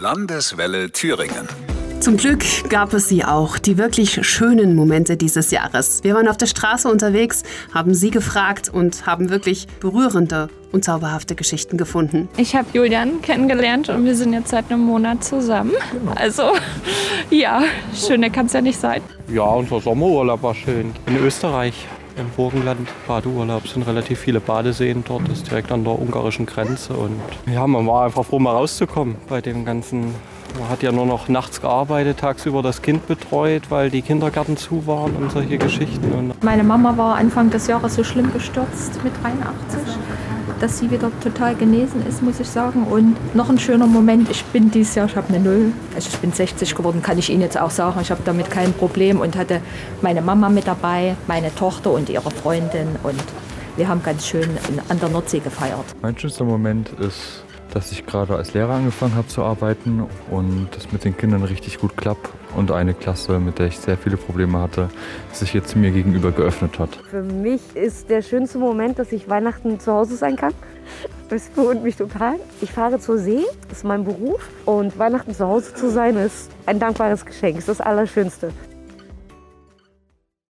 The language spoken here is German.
Landeswelle Thüringen. Zum Glück gab es sie auch, die wirklich schönen Momente dieses Jahres. Wir waren auf der Straße unterwegs, haben sie gefragt und haben wirklich berührende und zauberhafte Geschichten gefunden. Ich habe Julian kennengelernt und wir sind jetzt seit einem Monat zusammen. Also ja, schöner kann es ja nicht sein. Ja, unser Sommerurlaub war schön. In Österreich, im Burgenland, Badeurlaub sind relativ viele Badeseen dort, das ist direkt an der ungarischen Grenze. Und ja, man war einfach froh, mal rauszukommen bei dem ganzen man hat ja nur noch nachts gearbeitet, tagsüber das Kind betreut, weil die Kindergärten zu waren und solche Geschichten. Meine Mama war Anfang des Jahres so schlimm gestürzt mit 83, dass sie wieder total genesen ist, muss ich sagen. Und noch ein schöner Moment, ich bin dieses Jahr, ich habe eine Null, also ich bin 60 geworden, kann ich Ihnen jetzt auch sagen. Ich habe damit kein Problem und hatte meine Mama mit dabei, meine Tochter und ihre Freundin und wir haben ganz schön an der Nordsee gefeiert. Mein schönster Moment ist, dass ich gerade als Lehrer angefangen habe zu arbeiten und das mit den Kindern richtig gut klappt und eine Klasse, mit der ich sehr viele Probleme hatte, sich jetzt mir gegenüber geöffnet hat. Für mich ist der schönste Moment, dass ich Weihnachten zu Hause sein kann. Das beruhigt mich total. Ich fahre zur See, das ist mein Beruf und Weihnachten zu Hause zu sein ist ein dankbares Geschenk, ist das Allerschönste.